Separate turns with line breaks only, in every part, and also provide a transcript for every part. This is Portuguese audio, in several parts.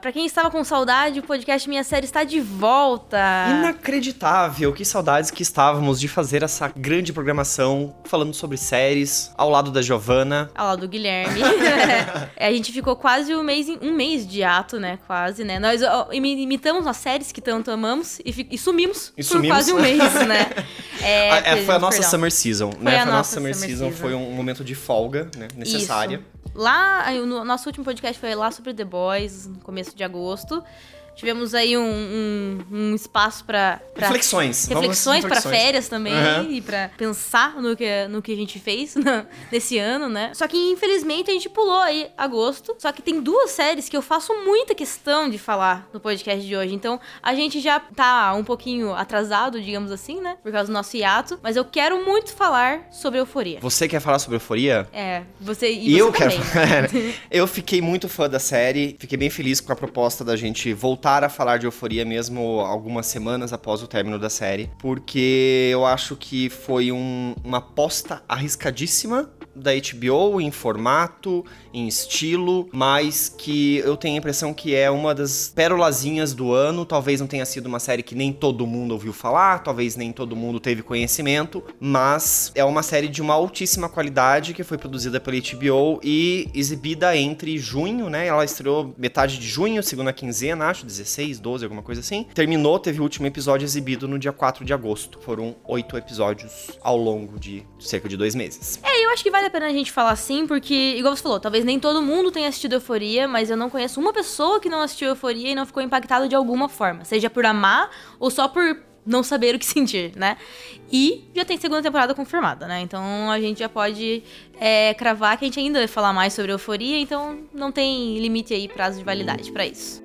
Pra quem estava com saudade, o podcast Minha Série está de volta.
Inacreditável, que saudades que estávamos de fazer essa grande programação falando sobre séries, ao lado da Giovana.
Ao lado do Guilherme. É, a gente ficou quase um mês, um mês de ato, né? Quase, né? Nós imitamos as séries que tanto amamos e, e sumimos
E
por
sumimos.
quase um mês, né? É,
é, foi a nossa
perdão.
Summer Season, né?
a
Foi a nossa
nossa
Summer,
Summer
Season,
Season.
foi um momento de folga, né? Necessária.
Isso. Lá, no- nosso último podcast foi lá sobre The Boys, no começo de agosto. Tivemos aí um, um- um espaço pra, pra
Reflexões.
reflexões para férias também
Uhum.
e pra pensar no que, no que a gente fez na- nesse ano, né? Só que infelizmente a gente pulou aí agosto. Só que tem duas séries que eu faço muita questão de falar no podcast de hoje. Então a gente já tá um pouquinho atrasado, digamos assim, né? Por causa do nosso hiato. Mas eu quero muito falar sobre Euforia.
Você quer falar sobre Euforia?
É, você e,
E
você
eu quero.
também.
eu fiquei muito fã da série, fiquei bem feliz com a proposta da gente voltar a falar de Euforia mesmo algumas semanas após o término da série, porque eu acho que foi um- uma aposta arriscadíssima da HBO em formato, em estilo, mas que eu tenho a impressão que é uma das pérolazinhas do ano. Talvez não tenha sido uma série que nem todo mundo ouviu falar, talvez nem todo mundo teve conhecimento, mas é uma série de uma altíssima qualidade que foi produzida pela HBO e exibida entre junho, né? Ela estreou metade de junho, segunda quinzena, acho, 16, 12, alguma coisa assim. Terminou, teve o último episódio exibido no dia 4 de agosto. Foram oito episódios ao longo de cerca de dois meses.
É, eu acho que vale a pena a gente falar assim, porque, igual você falou, talvez nem todo mundo tenha assistido Euforia, mas eu não conheço uma pessoa que não assistiu Euforia e não ficou impactado de alguma forma. Seja por amar ou só por não saber o que sentir, né? E já tem segunda temporada confirmada, né? Então a gente já pode é, cravar que a gente ainda vai falar mais sobre Euforia, então não tem limite aí, prazo de validade pra isso.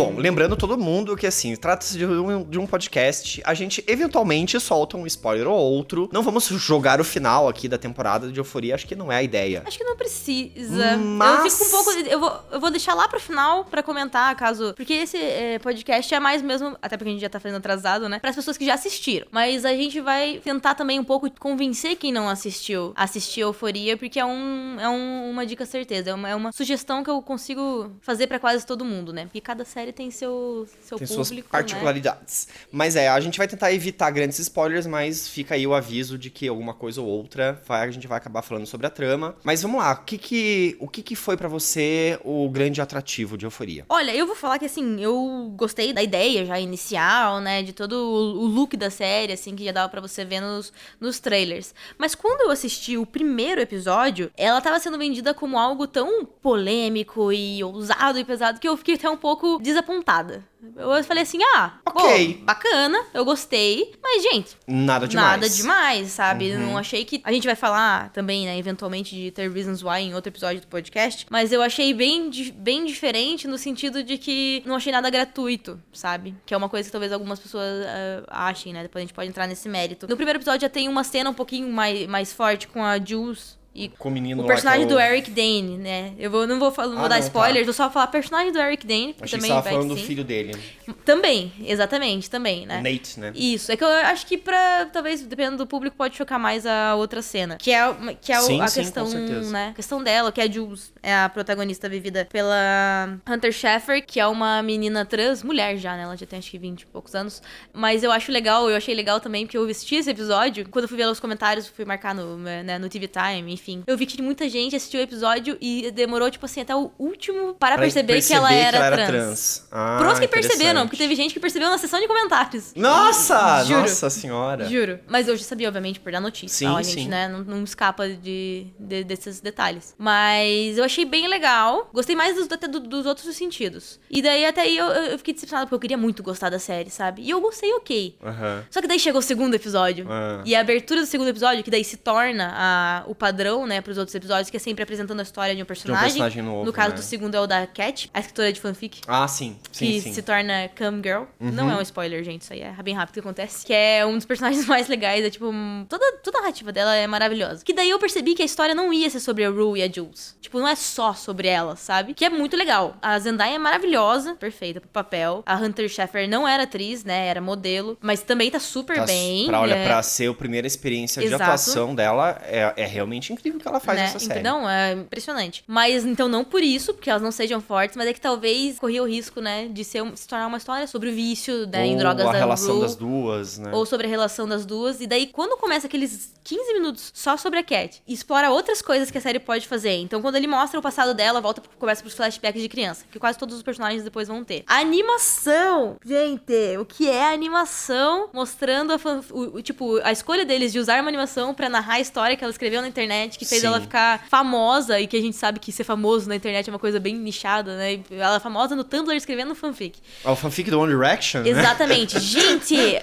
Bom, lembrando todo mundo que, assim, trata-se de um, de um podcast. A gente eventualmente solta um spoiler ou outro. Não vamos jogar o final aqui da temporada de Euforia, acho que não é a ideia.
Acho que não precisa.
Mas-
Eu fico um pouco. Eu vou, eu vou deixar lá pro final pra comentar, caso. Porque esse é, podcast é mais mesmo. Até porque a gente já tá fazendo atrasado, né? Para as pessoas que já assistiram. Mas a gente vai tentar também um pouco convencer quem não assistiu a assistir Euforia, porque é, um, é um- uma dica certeza. É uma, é uma sugestão que eu consigo fazer pra quase todo mundo, né? Porque cada série tem seu, seu
Tem
público.
suas
né?
particularidades. Mas é, a gente vai tentar evitar grandes spoilers, mas fica aí o aviso de que alguma coisa ou outra vai, a gente vai acabar falando sobre a trama. Mas vamos lá, o que que, o que, que foi pra você o grande atrativo de Euforia?
Olha, eu vou falar que assim, eu gostei da ideia já inicial, né? De todo o look da série, assim, que já dava pra você ver nos, nos trailers. Mas quando eu assisti o primeiro episódio, ela tava sendo vendida como algo tão polêmico e ousado e pesado que eu fiquei até um pouco desapontada. Eu falei assim, ah,
Ok.
pô, bacana, eu gostei, mas, gente,
Nada demais.
Nada demais, sabe?
Uhum.
Não achei que. A gente vai falar também, né, eventualmente, de ter Reasons Why em outro episódio do podcast. Mas eu achei bem, bem diferente no sentido de que não achei nada gratuito, sabe? Que é uma coisa que talvez algumas pessoas ah, achem, né? Depois a gente pode entrar nesse mérito. No primeiro episódio já tem uma cena um pouquinho mais, mais forte com a Jules. E
Com o menino
o personagem
que é
do Eric Dane, né? Eu vou, não vou, falar, não vou
Ah,
dar
não,
spoilers,
tá.
vou só falar personagem do Eric Dane,
Achei que
também
você tava falando
que
do filho dele,
Também, exatamente, também, né?
Nate, né?
Isso, é que eu acho que pra, talvez, dependendo do público, pode chocar mais a outra cena. Que é, que é
Sim,
a
sim,
questão, né? A questão dela, que é a Jules, é a protagonista vivida pela Hunter Schafer, que é uma menina trans, mulher já, né? Ela já tem acho que 20 e poucos anos. Mas eu acho legal, eu achei legal também, porque eu assisti esse episódio. Quando eu fui ver os comentários, fui marcar no, né, no TV Time, enfim. Eu vi que muita gente assistiu o episódio e demorou, tipo assim, até o último para
Pra
perceber, que ela era trans.
trans. Ah,
Pros que perceberam, porque teve gente que percebeu na sessão de comentários.
Nossa!
Juro.
Nossa senhora.
Juro. Mas eu já sabia, obviamente, por dar notícia.
Sim,
tal, a gente,
sim.
né, não, não escapa de, de- desses detalhes. Mas eu achei bem legal. Gostei mais dos, até do- dos outros sentidos. E daí, até aí, eu, eu fiquei decepcionada, porque eu queria muito gostar da série, sabe? E eu gostei ok.
Aham.
Só que daí chegou o segundo episódio.
Ah.
E a abertura do segundo episódio, que daí se torna a- o padrão, né, pros outros episódios, que é sempre apresentando a história de um personagem.
personagem novo,
no caso
né?
do segundo é o da Cat, a escritora de fanfic
Ah, sim. Sim,
que
sim. Uhum.
se torna Cam Girl. Não é um spoiler, gente. Isso aí é bem rápido que acontece. Que é um dos personagens mais legais. É tipo. um- Toda, toda a narrativa dela é maravilhosa. Que daí eu percebi que a história não ia ser sobre a Rue e a Jules. Tipo, não é só sobre ela, sabe? Que é muito legal. A Zendaya é maravilhosa, perfeita pro papel. A Hunter Schafer não era atriz, né? Era modelo. Mas também tá super
Tá
bem.
Pra, olha,
é...
pra ser a primeira experiência de
Exato.
atuação dela, é, é realmente incrível que ela faz
né?
nessa série.
Não, é impressionante. Mas então não por isso, porque elas não sejam fortes, mas é que talvez corria o risco, né, de ser, se tornar uma história sobre o vício né, em
Ou
drogas
a
da
relação das duas, né?
ou sobre a relação das duas. E daí, quando começa aqueles 15 minutos só sobre a Cat, explora outras coisas que a série pode fazer. Então, quando ele mostra o passado dela, volta começa pros flashbacks de criança, que quase todos os personagens depois vão ter. A animação, gente, o que é a animação mostrando a fan- o, o- tipo a escolha deles de usar uma animação pra narrar a história que ela escreveu na internet, que fez
Sim.
ela ficar famosa e que a gente sabe que ser famoso na internet é uma coisa bem nichada, né? E Ela é famosa no Tumblr escrevendo fanfic.
Ah, O fanfic do One Direction, né?
Exatamente. Gente,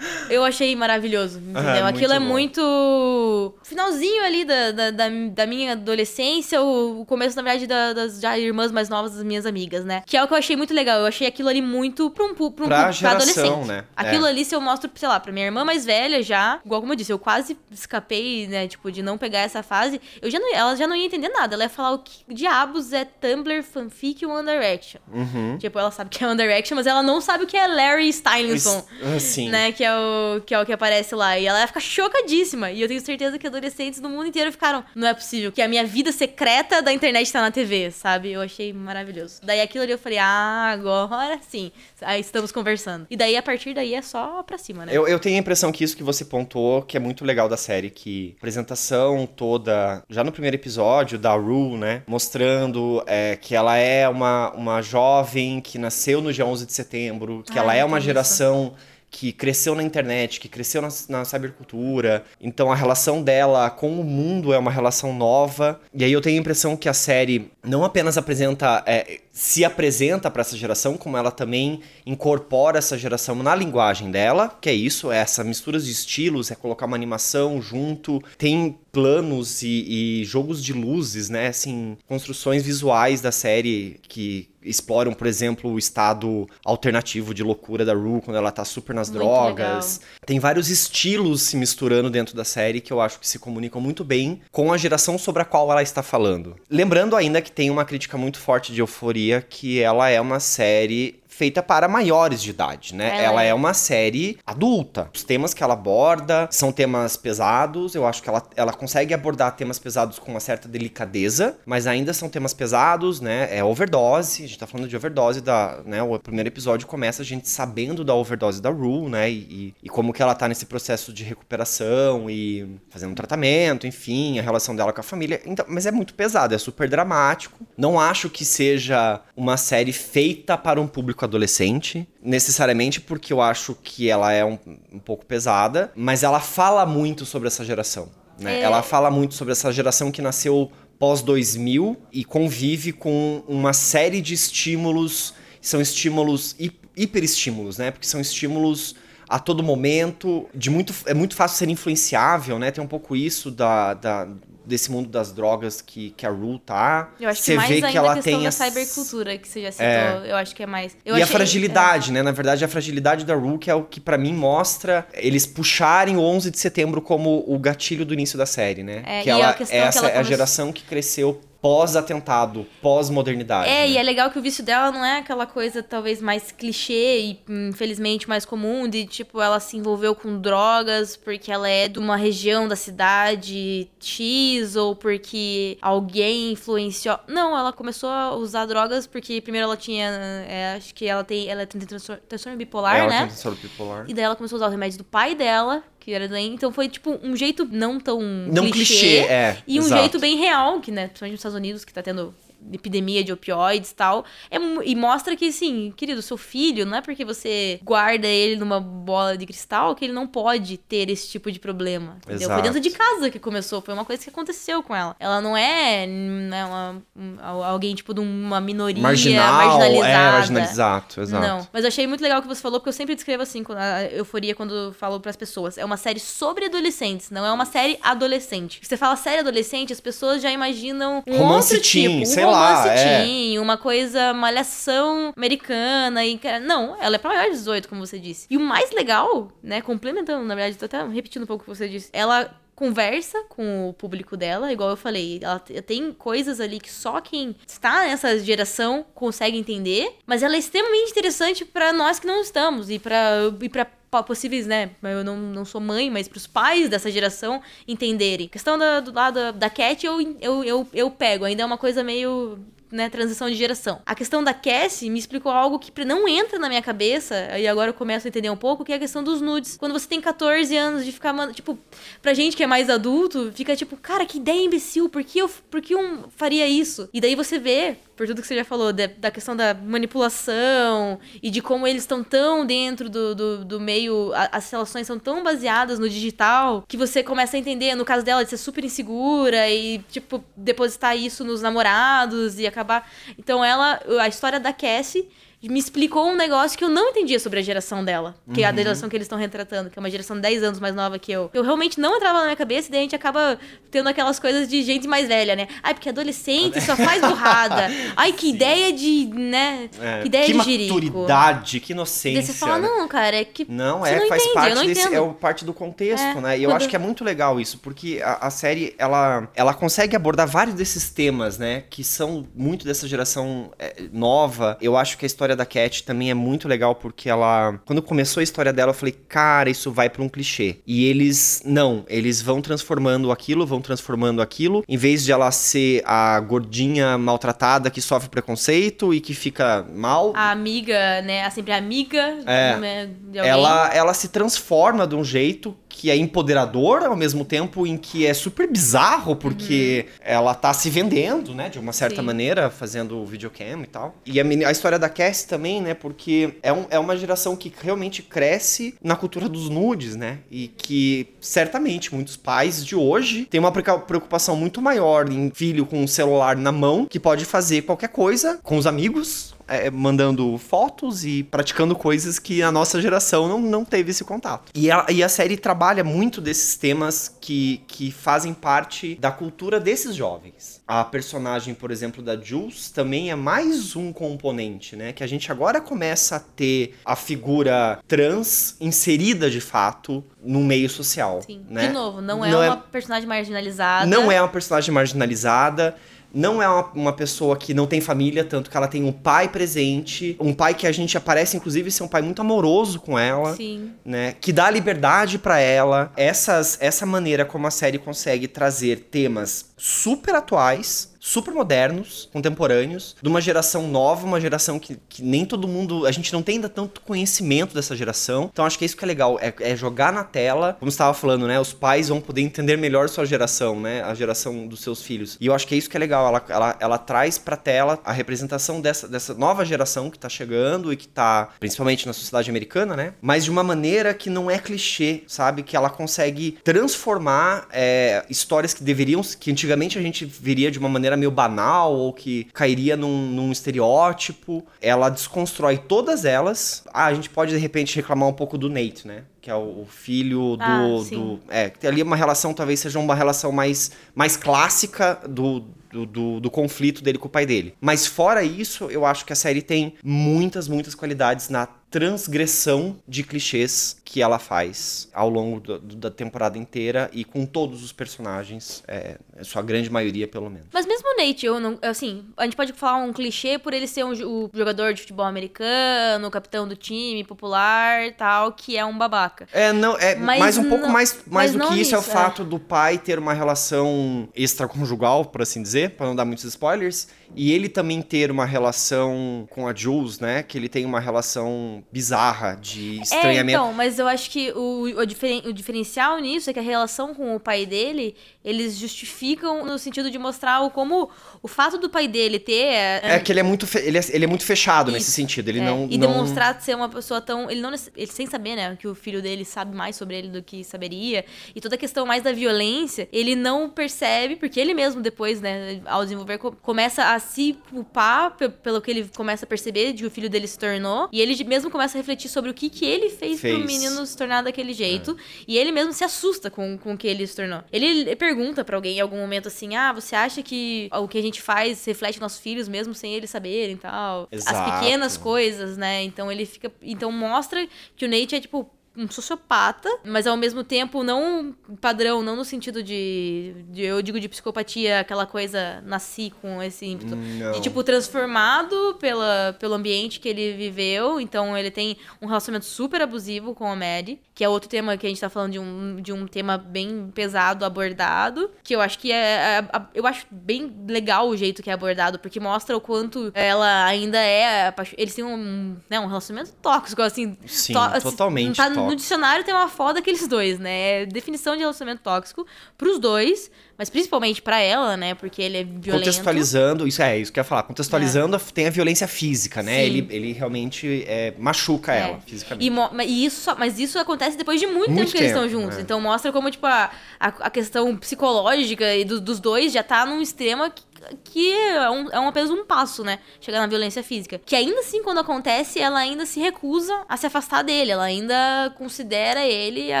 eu achei maravilhoso, entendeu?
Ah,
Aquilo é
muito
muito. Finalzinho ali da, da, da, minha adolescência, o, começo, na verdade, da- das já irmãs mais novas das minhas amigas, né? Que é o que eu achei muito legal. Eu achei aquilo ali muito pra um, pra um
Pra geração,
adolescente.
né?
Aquilo
É.
ali, se eu mostro, sei lá, pra minha irmã mais velha já, igual como eu disse, eu quase escapei, né, tipo, de não pegar essa fase, eu já não, ela já não ia entender nada. Ela ia falar o que diabos é Tumblr, fanfic e One Direction.
Uhum.
Tipo, ela sabe que é One Direction, mas ela não sabe o que é Larry Stylinson.
Assim.
Né, que é, o, que é o que aparece lá. E ela ia ficar chocadíssima. E eu tenho certeza que adolescentes do mundo inteiro ficaram. Não é possível que a minha vida secreta da internet tá na TV, sabe? Eu achei maravilhoso. Daí aquilo ali eu falei, ah, agora sim. Aí estamos conversando. E daí, a partir daí, é só pra cima, né?
Eu, eu tenho a impressão que isso que você pontuou, que é muito legal da série, que a apresentação toda, já no primeiro episódio, da Rue, né? Mostrando é, que ela é uma, uma jovem que nasceu no dia 11 de setembro, que ela é uma
tem isso.
Que cresceu na internet, que cresceu na, na cybercultura. Então a relação dela com o mundo é uma relação nova. E aí eu tenho a impressão que a série não apenas apresenta, é, se apresenta para essa geração, como ela também incorpora essa geração na linguagem dela, que é isso, é essa mistura de estilos, é colocar uma animação junto, tem planos e, e jogos de luzes, né, assim, construções visuais da série que exploram, por exemplo, o estado alternativo de loucura da Rue quando ela tá super nas
Muito
drogas. Tem vários estilos se misturando dentro da série que eu acho que se comunicam muito bem com a geração sobre a qual ela está falando. Lembrando ainda que tem uma crítica muito forte de Euforia, que ela é uma série feita para maiores de idade, né?
Ela
Ela
é.
é uma série adulta. Os temas que ela aborda são temas pesados. Eu acho que ela, ela consegue abordar temas pesados com uma certa delicadeza, mas ainda são temas pesados, né? É overdose. A gente tá falando de overdose da, né? O primeiro episódio começa a gente sabendo da overdose da Rue, né? E, e, e como que ela tá nesse processo de recuperação e fazendo um tratamento, enfim, a relação dela com a família. Então, mas é muito pesado, é super dramático. Não acho que seja uma série feita para um público adolescente, necessariamente porque eu acho que ela é um, um pouco pesada, mas ela fala muito sobre essa geração. Né?
É.
Ela fala muito sobre essa geração que nasceu pós 2000 e convive com uma série de estímulos, são estímulos hi- hiperestímulos, né? Porque são estímulos a todo momento, de muito é muito fácil ser influenciável, né? Tem um pouco isso da, da- desse mundo das drogas que, que a Rue tá.
Eu acho que
Você
mais
vê que ela
a questão
tem
da
as-
cybercultura que você já citou.
É.
Eu acho que é mais. Eu
e a
achei-
fragilidade, né? Na verdade, a fragilidade da Rue, que é o que pra mim mostra eles puxarem o 11 de setembro como o gatilho do início da série, né?
É,
que ela,
a que
essa
ela
é a geração que cresceu pós-atentado, pós-modernidade.
É,
né?
e é legal que o vício dela não é aquela coisa talvez mais clichê e infelizmente mais comum de tipo ela se envolveu com drogas porque ela é de uma região da cidade X ou porque alguém influenciou. Não, ela começou a usar drogas porque primeiro ela tinha, é, acho que ela tem, ela tem transtorno, transtorno bipolar,
ela
né?
tem transtorno bipolar.
E daí ela começou a usar o remédio do pai dela, que era doente. Então foi, tipo, um jeito não tão
Não clichê, é.
E um
exato.
jeito bem real, que, né, principalmente nos Estados Unidos, que tá tendo epidemia de opioides e tal. É, e mostra que, assim, querido, seu filho, não é porque você guarda ele numa bola de cristal que ele não pode ter esse tipo de problema. Entendeu? Foi
Exato.
dentro de casa que começou, foi uma coisa que aconteceu com ela. Ela não é né, uma- um- alguém, tipo, de uma minoria
Marginal,
marginalizada.
é, marginalizado, exato.
Não, mas eu achei muito legal o que você falou, porque eu sempre descrevo assim, a euforia quando falo pras pessoas. É uma série sobre adolescentes, não é uma série adolescente. Você fala série adolescente, as pessoas já imaginam um
Romance
outro
teen,
tipo, um
sei lá,
romance
é.
uma coisa malhação americana e não, ela é pra maior de 18, como você disse. E o mais legal, né, complementando, na verdade, tô até repetindo um pouco o que você disse. Ela conversa com o público dela, igual eu falei, ela tem coisas ali que só quem está nessa geração consegue entender, mas ela é extremamente interessante pra nós que não estamos e pra e para possíveis, né? Eu não, não sou mãe, mas pros pais dessa geração entenderem. A questão da, do lado da Cat eu, eu, eu, eu pego, ainda é uma coisa meio né, transição de geração. A questão da Cassie me explicou algo que não entra na minha cabeça, e agora eu começo a entender um pouco, que é a questão dos nudes. Quando você tem 14 anos de ficar, tipo, pra gente que é mais adulto, fica tipo, cara, que ideia imbecil, por que eu por que um faria isso? E daí você vê por tudo que você já falou, de, da questão da manipulação e de como eles estão tão dentro do, do, do meio, a, as relações são tão baseadas no digital, que você começa a entender, no caso dela, de ser super insegura e, tipo, depositar isso nos namorados e acabar. Então, ela, a história da Cassie me explicou um negócio que eu não entendia sobre a geração dela. Que uhum. é a uhum. geração que eles estão retratando, que é uma geração 10 anos mais nova que eu. Eu realmente não entrava na minha cabeça e daí a gente acaba tendo aquelas coisas de gente mais velha, né? Ai, porque adolescente só faz burrada. Ai, que Sim. ideia de, né? É, que ideia
que
de jirico.
maturidade, que inocência.
E daí você fala,
né?
não, cara, é que
Não, é,
não
faz
entende,
parte desse, é parte do contexto, é, né? E eu acho que é muito legal isso, porque a, a, série, ela, ela consegue abordar vários desses temas, né? Que são muito dessa geração é, nova. Eu acho que a história da Cat também é muito legal porque ela. Quando começou a história dela, eu falei, cara, isso vai para um clichê. E eles, não, eles vão transformando aquilo, vão transformando aquilo. Em vez de ela ser a gordinha maltratada que sofre preconceito e que fica mal.
A amiga, né? A sempre amiga
é, de Ela, ela se transforma de um jeito que é empoderador ao mesmo tempo em que é super bizarro, porque uhum. ela tá se vendendo, né, de uma certa Sim. maneira, fazendo videocam e tal. E a, a história da Cassie também, né, porque é, um, é uma geração que realmente cresce na cultura dos nudes, né, e que certamente muitos pais de hoje têm uma preocupação muito maior em filho com um celular na mão que pode fazer qualquer coisa com os amigos, é, mandando fotos e praticando coisas que a nossa geração não, não teve esse contato. E a, e a série trabalha muito desses temas que, que fazem parte da cultura desses jovens. A personagem, por exemplo, da Jules também é mais um componente, né? Que a gente agora começa a ter a figura trans inserida de fato no meio social. Sim. Né?
De novo, não é não uma é... personagem marginalizada.
Não é uma personagem marginalizada não é uma, uma, pessoa que não tem família, tanto que ela tem um pai presente, um pai que a gente aparece, inclusive, ser um pai muito amoroso com ela,
Sim.
né? Que dá liberdade para ela. Essas, essa maneira como a série consegue trazer temas super atuais super modernos, contemporâneos, de uma geração nova, uma geração que, que nem todo mundo. A gente não tem ainda tanto conhecimento dessa geração. Então acho que é isso que é legal, é, é jogar na tela, como estava falando, né? Os pais vão poder entender melhor sua geração, né? A geração dos seus filhos. E eu acho que é isso que é legal. Ela, ela, ela traz pra tela a representação dessa, dessa nova geração que tá chegando e que tá, principalmente na sociedade americana, né? Mas de uma maneira que não é clichê, sabe? Que ela consegue transformar é, histórias que deveriam. que antigamente a gente viria de uma maneira meio banal ou que cairia num, num estereótipo. Ela desconstrói todas elas. Ah, a gente pode de repente reclamar um pouco do Nate, né? que é o filho do, ah, do é que ali uma relação talvez seja uma relação mais mais clássica do do, do, do, conflito dele com o pai dele. Mas fora isso, eu acho que a série tem muitas, muitas qualidades na transgressão de clichês que ela faz ao longo do, da temporada inteira e com todos os personagens, é, sua grande maioria, pelo menos.
Mas mesmo o Nate, eu não, assim, a gente pode falar um clichê por ele ser um, o jogador de futebol americano, o capitão do time, popular tal, que é um babaca.
É, não, é, mas, mas um pouco mais, mais do que isso, é o fato do pai ter uma relação extraconjugal, por assim dizer, para não dar muitos spoilers, e ele também ter uma relação com a Jules, né, que ele tem uma relação bizarra de estranhamento.
É, então, mas eu acho que o, o, diferen, o diferencial nisso é que a relação com o pai dele, eles justificam no sentido de mostrar o, como o fato do pai dele ter...
É, é que ele é muito, ele é, ele é muito fechado isso, nesse sentido, ele é, não...
E
não...
demonstrar ser uma pessoa tão... Ele não ele, sem saber, né, que o filho dele sabe mais sobre ele do que saberia, e toda a questão mais da violência, ele não percebe, porque ele mesmo depois, né, ao desenvolver, começa a se culpar pelo que ele começa a perceber de que o filho dele se tornou, e ele mesmo começa a refletir sobre o que, que ele fez, fez. pro menino se tornar daquele jeito. É. E ele mesmo se assusta com, com o que ele se tornou. Ele pergunta para alguém em algum momento assim: Ah, você acha que o que a gente faz reflete nossos filhos mesmo sem eles saberem e tal?
Exato.
As pequenas coisas, né? Então ele fica. Então mostra que o Nate é tipo um sociopata, mas ao mesmo tempo não padrão, não no sentido de, de eu digo de psicopatia, aquela coisa nasci com esse ímpeto,
Não.
de tipo transformado pela, pelo ambiente que ele viveu, então ele tem um relacionamento super abusivo com a Maddie, que é outro tema que a gente tá falando de um, de um tema bem pesado abordado, que eu acho que é, é- é- eu acho bem legal o jeito que é abordado, porque mostra o quanto ela ainda é eles têm um, né, um relacionamento tóxico assim,
Sim,
to- assim,
totalmente
tá no dicionário tem uma foda aqueles dois, né? É definição de relacionamento tóxico pros dois, mas principalmente pra ela, né? Porque ele é violento.
Contextualizando, isso é isso que eu ia falar. Contextualizando, tem a violência física, né?
Sim.
Ele, ele realmente é, machuca
É.
ela fisicamente.
E, e isso, mas isso acontece depois de muito,
Muito
tempo que eles estão juntos.
é.
Então mostra como, tipo, a, a, a questão psicológica e do- dos dois já tá num extremo que, que é, um, é um apenas um passo, né? Chegar na violência física. Que ainda assim, quando acontece, ela ainda se recusa a se afastar dele. Ela ainda considera ele a,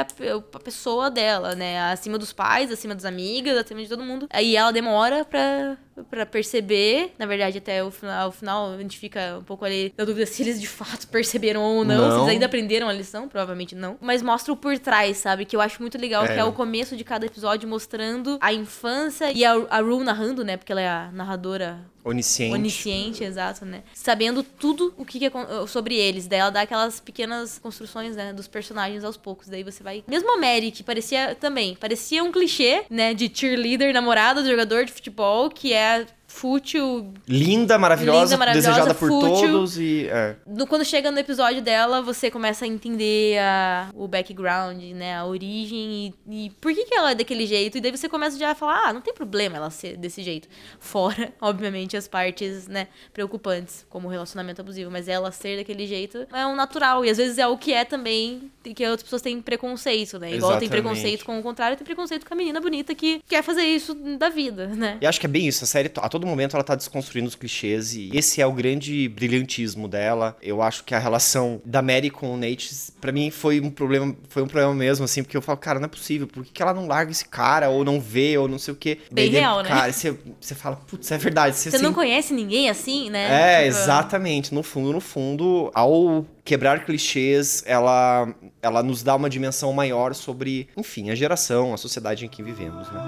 a pessoa dela, né? Acima dos pais, acima das amigas, acima de todo mundo. Aí ela demora pra, pra perceber. Na verdade, até o final, o final a gente fica um pouco ali na dúvida se eles de fato perceberam ou não. Se
Não.
eles ainda aprenderam a lição, provavelmente não. Mas mostra o por trás, sabe? Que eu acho muito legal,
É.
que é o começo de cada episódio mostrando a infância e a, a Rue narrando, né? Porque ela é a narradora
Onisciente.
onisciente, exato, né? Sabendo tudo o que, que é sobre eles. Daí ela dá aquelas pequenas construções, né, dos personagens aos poucos. Daí você vai. Mesmo a Mary, que parecia também, parecia um clichê, né, de cheerleader, namorada do jogador de futebol, que é dad fútil.
Linda, maravilhosa,
Linda, maravilhosa,
desejada por
fútil.
todos e. é.
No- quando chega no episódio dela, você começa a entender a- o background, né? A origem e, e por que, que ela é daquele jeito. E daí você começa já a falar, ah, não tem problema ela ser desse jeito. Fora, obviamente, as partes, né, preocupantes, como o relacionamento abusivo. Mas ela ser daquele jeito é um natural. E às vezes é o que é também, que outras pessoas têm preconceito, né? Igual tem
Exatamente.
preconceito com o contrário, tem preconceito com a menina bonita que quer fazer isso da vida, né?
E acho que é bem isso. A série, a todo momento, ela tá desconstruindo os clichês. E esse é o grande brilhantismo dela. Eu acho que a relação da Mary com o Nate, pra mim, foi um problema. Foi um problema mesmo, assim, porque eu falo, cara, não é possível. Por que, que ela não larga esse cara? Ou não vê, ou não sei o quê.
Bem
Daí,
real, né?
Cara, você, você fala, putz, é verdade. Você,
Você não
assim,
conhece ninguém assim, né?
É,
Tipo,
exatamente. No fundo, no fundo, ao quebrar clichês, ela, ela nos dá uma dimensão maior sobre, enfim, a geração, a sociedade em que vivemos, né?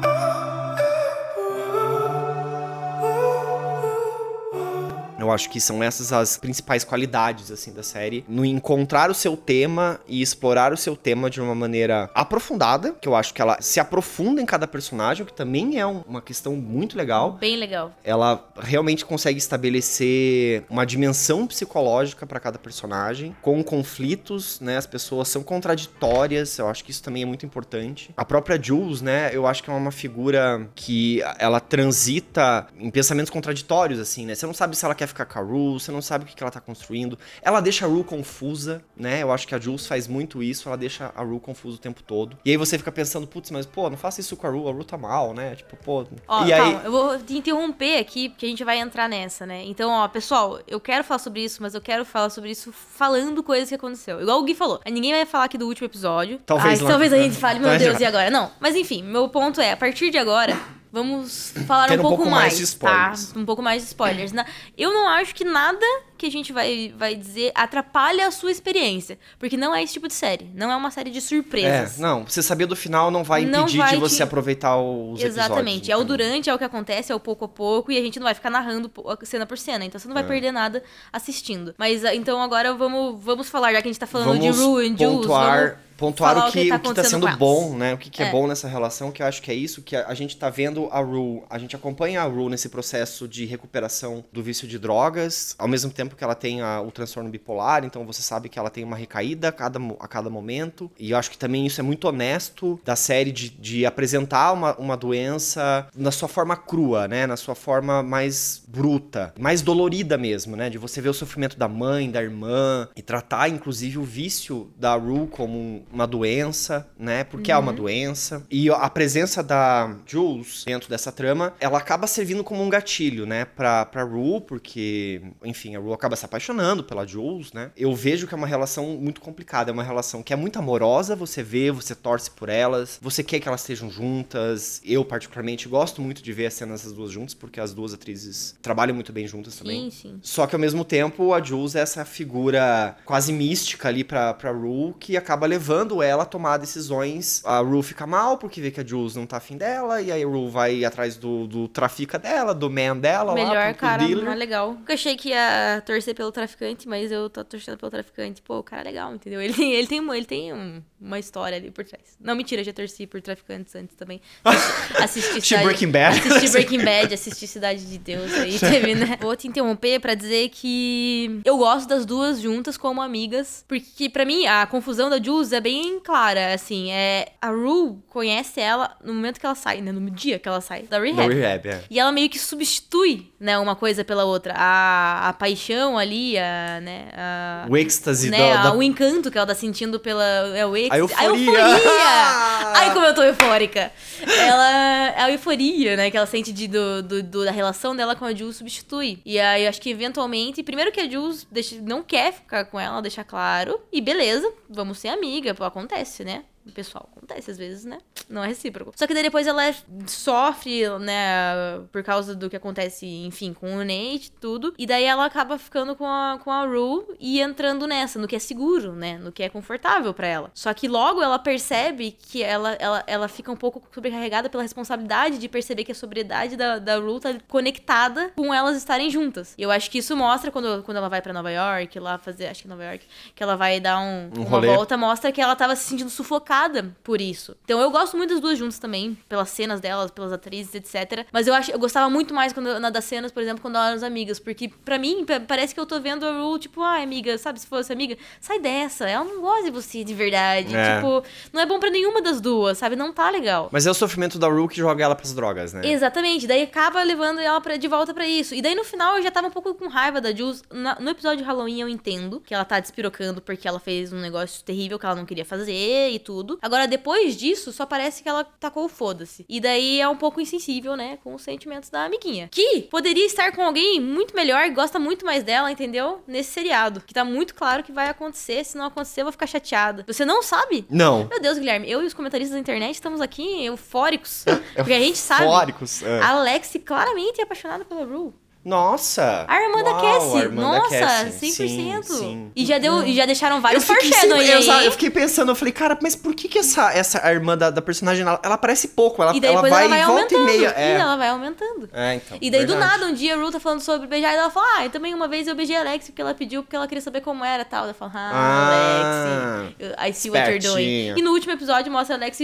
Eu acho que são essas as principais qualidades, assim, da série. No encontrar o seu tema e explorar o seu tema de uma maneira aprofundada, que eu acho que ela se aprofunda em cada personagem, o que também é um- uma questão muito legal
Bem legal.
ela realmente consegue estabelecer uma dimensão psicológica para cada personagem, com conflitos, né? As pessoas são contraditórias, eu acho que isso também é muito importante. A própria Jules, né? Eu acho que é uma figura que ela transita em pensamentos contraditórios, assim, né? Você não sabe se ela quer ficar com a Rue, você não sabe o que ela tá construindo. Ela deixa a Rue confusa, né? Eu acho que a Jules faz muito isso, ela deixa a Rue confusa o tempo todo. E aí você fica pensando, putz, mas pô, não faça isso com a Rue, a Rue tá mal, né? Tipo, pô.
Ó,
e aí
calma, eu vou te interromper aqui, porque a gente vai entrar nessa, né? Então, ó, pessoal, eu quero falar sobre isso, mas eu quero falar sobre isso falando coisas que aconteceu. Igual o Gui falou. Ninguém vai falar aqui do último episódio.
Talvez
Ai, talvez a gente fale, meu Deus, e agora? Não. Mas enfim, meu ponto é, a partir de agora. Vamos falar um pouco,
pouco mais
mais,
de
tá?
spoilers.
Um pouco mais de spoilers. Eu não acho que nada que a gente vai, vai dizer atrapalha a sua experiência. Porque não é esse tipo de série. Não é uma série de
É,
surpresas.
não, você saber do final não vai
Não
impedir
vai
de
te-
você aproveitar os
Exatamente.
episódios.
É o durante, é o que acontece, é o pouco a pouco, e a gente não vai ficar narrando cena por cena. Então você não vai
É.
perder nada assistindo. Mas ah, então agora vamos, vamos falar, já que a gente tá falando
Vamos
de Rue e Jules,
pontuar,
vamos
pontuar o que, que tá
acontecendo
sendo bom, né? O que, que é.
É.
bom nessa relação, que eu acho que é isso, que a, a gente tá vendo a Rue, a gente acompanha a Rue nesse processo de recuperação do vício de drogas, ao mesmo tempo que ela tem a- o transtorno bipolar, então você sabe que ela tem uma recaída a cada, a cada momento, e eu acho que também isso é muito honesto da série de, de apresentar uma, uma doença na sua forma crua, né? Na sua forma mais bruta, mais dolorida mesmo, né? De você ver o sofrimento da mãe, da irmã, e tratar, inclusive, o vício da Rue como um- uma doença, né? Porque é uma doença. E a presença da Jules dentro dessa trama, ela acaba servindo como um gatilho, né? Pra, pra Rue, porque, enfim, a Rue acaba se apaixonando pela Jules, né? Eu vejo que é uma relação muito complicada, é uma relação que é muito amorosa, você vê, você torce por elas, você quer que elas estejam juntas. Eu, particularmente, gosto muito de ver as cenas das duas juntas, porque as duas atrizes trabalham muito bem juntas
Sim,
também.
sim.
Só que ao mesmo tempo, a Jules é essa figura quase mística ali pra, pra Rue, que acaba levando ela a tomar decisões. A Rue fica mal porque vê que a Jules não tá afim dela, e aí a Rue vai atrás do, do trafica dela, do man dela lá,
Melhor,
pro- pro
cara,
dealer.
não é legal. Eu achei que ia torcer pelo traficante, mas eu tô torcendo pelo traficante. Pô, o cara é legal, entendeu? Ele, ele tem, ele tem um- uma história ali por trás. Não, mentira, já torci por traficantes antes também. Assisti
Tipo
Cidade-
Breaking Bad.
Assisti Breaking Bad, assisti Cidade de Deus aí, teve, né? Vou te interromper pra dizer que eu gosto das duas juntas como amigas, porque pra mim a confusão da Jules é bem clara, assim, é a Rue conhece ela no momento que ela sai, né, no dia que ela sai da rehab.
Rehab, é.
E ela meio que substitui, né, uma coisa pela outra. A, a paixão ali, a, né, a,
O êxtase
né,
da,
a-
da-
o encanto que ela tá sentindo pela é o ex,
A euforia.
euforia! Ai, como eu tô eufórica. Ela a euforia, né, que ela sente de, do, do- do- da relação dela com a Jules substitui. E aí eu acho que eventualmente, primeiro que a Jules deixa, não quer ficar com ela, deixa claro, e beleza, vamos ser amiga, pô, acontece, né? Pessoal, acontece às vezes, né? Não é recíproco. Só que daí depois ela sofre, né, por causa do que acontece, enfim, com o Nate e tudo. E daí ela acaba ficando com a, com a Rue e entrando nessa, no que é seguro, né? No que é confortável pra ela. Só que logo ela percebe que ela, ela, ela fica um pouco sobrecarregada pela responsabilidade de perceber que a sobriedade da, da Rue tá conectada com elas estarem juntas. E eu acho que isso mostra quando, quando ela vai pra Nova York, lá fazer, acho que Nova York, que ela vai dar um,
Um
uma
rolê.
volta, mostra que ela tava se sentindo sufocada por isso. Então eu gosto muito das duas juntas também, pelas cenas delas, pelas atrizes, etc. Mas eu acho, eu gostava muito mais quando, na das cenas, por exemplo, quando elas eram amigas, porque pra mim pa- parece que eu tô vendo a Rue, tipo, ai, amiga, sabe, se fosse amiga, sai dessa, ela não gosta de você de verdade.
É.
Tipo, não é bom pra nenhuma das duas, sabe? Não tá legal.
Mas é o sofrimento da Rue que joga ela pras drogas, né?
Exatamente, daí acaba levando ela pra, de volta pra isso. E daí no final eu já tava um pouco com raiva da Jules. Na- no episódio de Halloween eu entendo que ela tá despirocando porque ela fez um negócio terrível que ela não queria fazer e tudo. Agora, depois disso, só parece que ela tacou o foda-se. E daí é um pouco insensível, né, com os sentimentos da amiguinha. Que poderia estar com alguém muito melhor, que gosta muito mais dela, entendeu? Nesse seriado. Que tá muito claro que vai acontecer. Se não acontecer, eu vou ficar chateada. Você não sabe?
Não.
Meu Deus, Guilherme, eu e os comentaristas da internet estamos aqui eufóricos. Porque a gente sabe.
Fóricos. é.
A Alex claramente é apaixonada pela Rue.
Nossa!
A irmã da Cassie.
a irmã da
Nossa,
Cassie.
100%.
Sim, sim.
E, já deu, e já deixaram vários
eu fiquei,
foreshadowing aí.
exa- eu fiquei pensando, eu falei, cara, mas por que que essa, essa a irmã da, da personagem, ela, ela aparece pouco, ela,
E daí
ela
depois
vai,
ela vai
e volta
aumentando.
e meia.
E
É,
ela vai aumentando.
é então.
E daí, do
verdade.
nada, um dia a Rue tá falando sobre beijar e ela fala: Ah, eu também uma vez eu beijei a Alex porque ela pediu porque ela queria saber como era e tal. Ela fala: Ah,
Ah,
Alex, eu- I see what you're doing. E no último episódio mostra a Alex,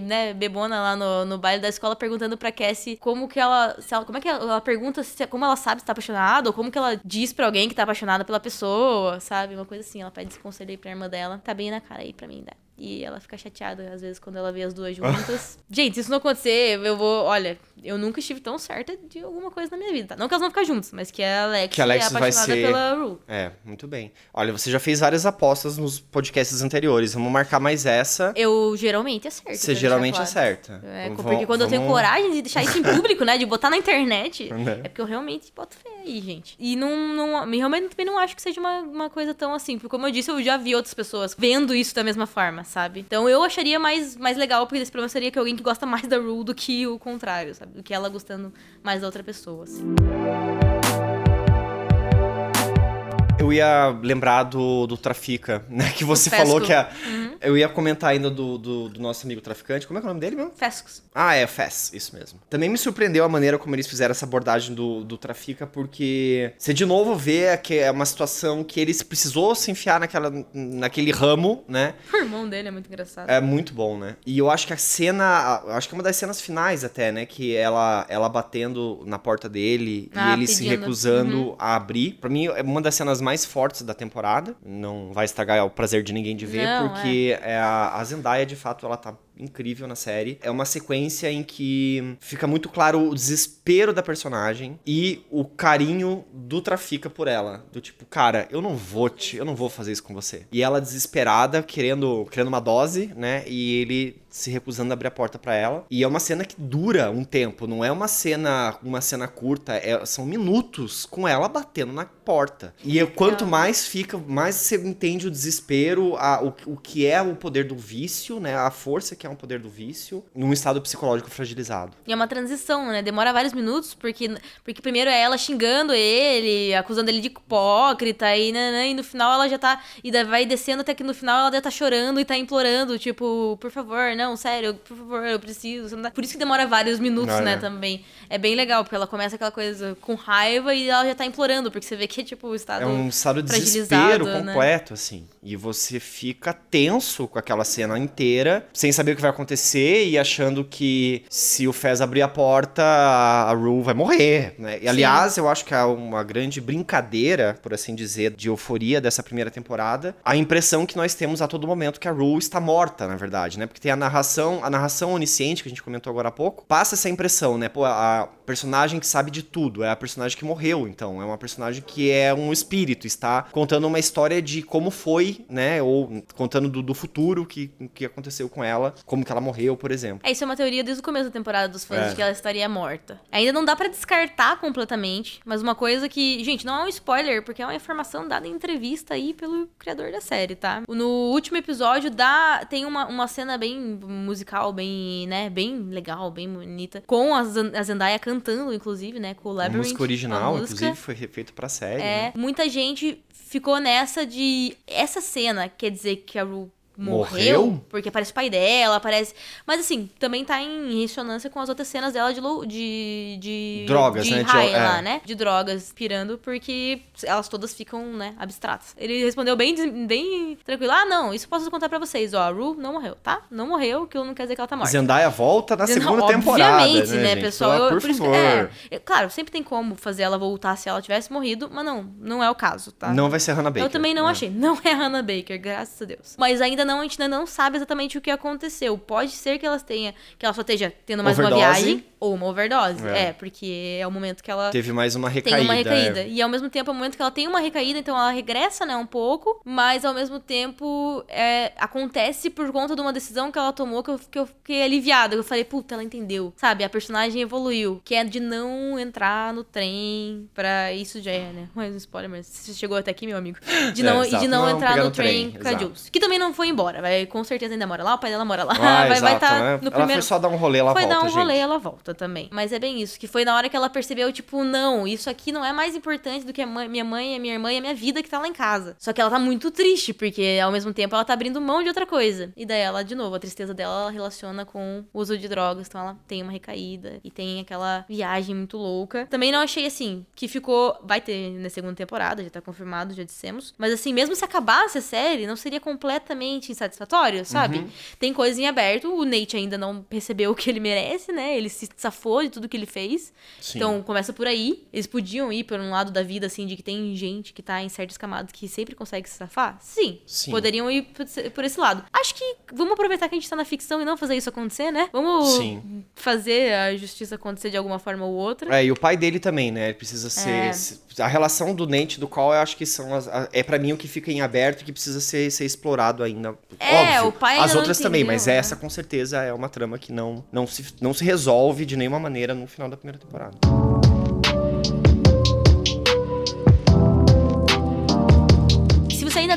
né, bebona lá no, no baile da escola perguntando pra Cassie como que ela. Se ela como é que ela, ela pergunta se, como ela sabe se tá apaixonada ou como que ela diz pra alguém que tá apaixonada pela pessoa, sabe? Uma coisa assim. Ela pede esse conselho aí pra irmã dela. Tá bem na cara aí pra mim, né? E ela fica chateada, às vezes, quando ela vê as duas juntas. Gente, se isso não acontecer, eu vou. Olha, eu nunca estive tão certa de alguma coisa na minha vida, tá? Não que elas vão ficar juntas, mas que a Alex,
Que a Alex
é
vai
apaixonada
ser-
pela Rue.
É, muito bem. Olha, você já fez várias apostas nos podcasts anteriores. Vamos marcar mais essa.
Eu geralmente acerto.
Você geralmente
claro.
acerta.
É,
Vamos-
porque quando eu tenho
vamos-
coragem de deixar isso em público, né? De botar na internet,
Né?
é porque eu realmente boto fé aí, gente. E não, não realmente também não acho que seja uma, uma coisa tão assim. Porque, como eu disse, eu já vi outras pessoas vendo isso da mesma forma, sabe? Então eu acharia mais, mais legal, porque esse problema seria que alguém que gosta mais da Rue do que o contrário, sabe? Do que ela gostando mais da outra pessoa, assim.
Eu ia lembrar do, do Trafica, né? Que você falou que a.
Uhum.
Eu ia comentar ainda do, do, do nosso amigo traficante. Como é que é o nome dele mesmo?
Fescos.
Ah, é, Fess, isso mesmo. Também me surpreendeu a maneira como eles fizeram essa abordagem do, do Trafica, porque você de novo vê que é uma situação que eles precisou se enfiar naquela, naquele ramo, né?
O irmão dele é muito engraçado.
É muito bom, né? E eu acho que a cena, acho que é uma das cenas finais até, né? Que ela, ela batendo na porta dele
Ah,
e ele se
pedindo. Uhum.
recusando a abrir. Pra mim, é uma das cenas mais fortes da temporada. Não vai estragar o prazer de ninguém de ver,
Não,
porque é. A, a Zendaya, de fato, ela tá incrível na série. É uma sequência em que fica muito claro o desespero da personagem e o carinho do Trafica por ela. Do tipo, cara, eu não vou te, eu não vou fazer isso com você. E ela desesperada, querendo, querendo uma dose, né? E ele se recusando a abrir a porta para ela. E é uma cena que dura um tempo, não é uma cena uma cena curta, é, são minutos com ela batendo na porta. E quanto mais fica, mais você entende o desespero, a, o, o que é o poder do vício, né? A força que é um poder do vício num estado psicológico fragilizado.
E é uma transição, né? Demora vários minutos, porque, porque primeiro é ela xingando ele, acusando ele de hipócrita, e, né, né, e no final ela já tá. E vai descendo até que no final ela já tá chorando e tá implorando, tipo, por favor, não, sério, por favor, eu preciso. Por isso que demora vários minutos, né, também. É bem legal, porque ela começa aquela coisa com raiva e ela já tá implorando, porque você vê que é tipo o estado.
É um estado de desespero né? completo, assim. E você fica tenso com aquela cena inteira, sem saber o que vai acontecer e achando que se o Fez abrir a porta, a Rue vai morrer, né? E aliás, eu acho que é uma grande brincadeira, por assim dizer, de euforia dessa primeira temporada, a impressão que nós temos a todo momento que a Rue está morta, na verdade, né? Porque tem a narração, a narração onisciente que a gente comentou agora há pouco, passa essa impressão, né? Pô, a personagem que sabe de tudo, é a personagem que morreu, então, é uma personagem que é um espírito, está contando uma história de como foi, né? Ou contando do, do futuro que, que aconteceu com ela, como que ela morreu, por exemplo.
É, isso é uma teoria desde o começo da temporada dos fãs é. de que ela estaria morta. Ainda não dá para descartar completamente, mas uma coisa que, gente, não é um spoiler, porque é uma informação dada em entrevista aí pelo criador da série, tá? No último episódio dá tem uma, uma cena bem musical, bem, né, bem legal, bem bonita, com a, Zendaya cantando, inclusive, né, com o Labyrinth. A
música original, música. inclusive, foi feito pra série. É,
né? muita gente ficou nessa de. Essa cena quer dizer que a Ru morreu, morreu, porque aparece o pai dela, aparece. Mas assim, também tá em ressonância com as outras cenas dela de de, de
drogas,
de
né?
High, lá, é. né? De drogas pirando, porque elas todas ficam, né, abstratas. Ele respondeu bem, bem tranquilo: "Ah, não, isso eu posso contar para vocês, ó, a Ru não morreu, tá? Não morreu, que eu não quer dizer que ela tá morta."
Zendaya volta na segunda temporada,
Obviamente,
né,
né pessoal? Eu, por, por favor. Isso, é, claro, sempre tem como fazer ela voltar se ela tivesse morrido, mas não, não é o caso, tá?
Não vai ser Hannah Baker.
Eu também não né? achei. Não é Hannah Baker, graças a Deus. Mas ainda não, a gente ainda não sabe sabe exatamente o que aconteceu. Pode ser que elas tenha, que ela só esteja tendo mais overdose. uma viagem ou uma overdose. É. é. porque é o momento que ela
teve mais uma recaída.
Tem uma recaída. É. E ao mesmo tempo é o momento que ela tem uma recaída, então ela regressa, né, um pouco, mas ao mesmo tempo é, acontece por conta de uma decisão que ela tomou que eu, que eu fiquei aliviada. Eu falei, puta, ela entendeu. Sabe, a personagem evoluiu, que é de não entrar no trem para isso já é, né? Mais um spoiler, mas você chegou até aqui, meu amigo. De não, é, e de não, não entrar no trem, trem com a Jules. Que também não foi embora, vai com certeza ainda mora lá, o pai dela mora lá.
Ah, vai estar tá né? no ela primeiro. Foi só dar um rolê, ela
foi
volta.
Foi dar um rolê,
gente.
ela volta também. Mas é bem isso, que foi na hora que ela percebeu, tipo, não, isso aqui não é mais importante do que a mãe, minha mãe, a minha irmã e a minha vida que tá lá em casa. Só que ela tá muito triste, porque ao mesmo tempo ela tá abrindo mão de outra coisa. E daí ela, de novo, a tristeza dela ela relaciona com o uso de drogas. Então ela tem uma recaída e tem aquela viagem muito louca. Também não achei assim, que ficou. Vai ter na segunda temporada, já tá confirmado, já dissemos. Mas assim, mesmo se acabasse a série, não seria completamente insatisfatório, sabe? Uhum. Tem coisas em aberto, o Nate ainda não recebeu o que ele merece, né? Ele se safou de tudo que ele fez. Sim. Então começa por aí. Eles podiam ir por um lado da vida, assim, de que tem gente que tá em certas camadas que sempre consegue se safar? Sim. Sim. Poderiam ir por esse lado. Acho que vamos aproveitar que a gente tá na ficção e não fazer isso acontecer, né? Vamos Sim. fazer a justiça acontecer de alguma forma ou outra.
É, e o pai dele também, né? Ele precisa ser. É. A relação do Nate e do Call, eu acho que são as, é para mim o que fica em aberto e que precisa ser, ser explorado ainda. É, Óbvio. o pai As outras também, mas né? essa com certeza é uma trama que não, não, se, não se resolve de nenhuma maneira no final da primeira temporada.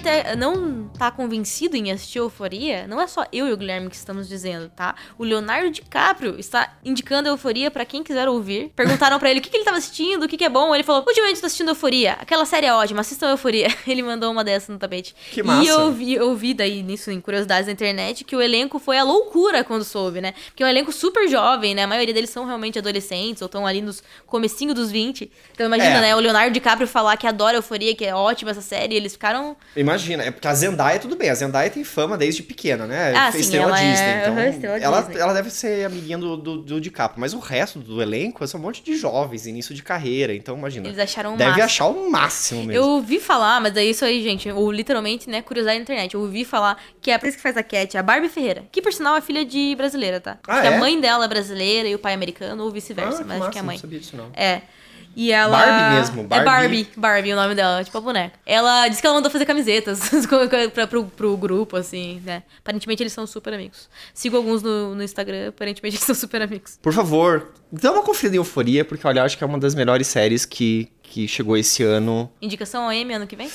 Até não tá convencido em assistir Euforia, não é só eu e o Guilherme que estamos dizendo, tá? O Leonardo DiCaprio está indicando Euforia para quem quiser ouvir. Perguntaram para ele o que, que ele tava assistindo, o que, que é bom. Ele falou: ultimamente tô assistindo Euforia. Aquela série é ótima, assistam Euforia. Ele mandou uma dessa no tapete.
Que massa.
E eu vi, eu vi daí nisso, em curiosidades da internet, que o elenco foi a loucura quando soube, né? Porque é um elenco super jovem, né? A maioria deles são realmente adolescentes ou estão ali nos comecinho dos 20. Então imagina, é. né? O Leonardo DiCaprio falar que adora Euforia, que é ótima essa série. Eles ficaram.
Imagina, é porque a Zendaya tudo bem. A Zendaya tem fama desde pequena, né?
Ah,
Fez
sim,
estrela
ela é-
Disney. Então,
aham, estrela
ela,
Disney.
ela deve ser amiguinha do, do, do DiCaprio. Mas o resto do elenco são um monte de jovens, início de carreira. Então, imagina.
Eles acharam o
Deve
máximo.
achar o máximo mesmo.
Eu ouvi falar, mas é isso aí, gente. Eu literalmente, né, curiosidade na internet. Eu ouvi falar que a atriz que faz a Cat é a Barbie Ferreira. Que, por sinal, é filha de brasileira, tá?
Ah, é?
a mãe dela é brasileira e o pai é americano, ou
Ah,
vice-versa.
que
mas acho que é a mãe.
Não sabia disso, não.
É. E ela.
Barbie mesmo, Barbie.
É Barbie, Barbie o nome dela, tipo a boneca. Ela disse que ela mandou fazer camisetas pra, pro, pro grupo, assim, né? Aparentemente eles são super amigos. Sigo alguns no, no Instagram, aparentemente eles são super amigos.
Por favor, dá uma conferida em Euforia, porque olha, acho que é uma das melhores séries que, que chegou esse ano.
Indicação ao M ano que vem?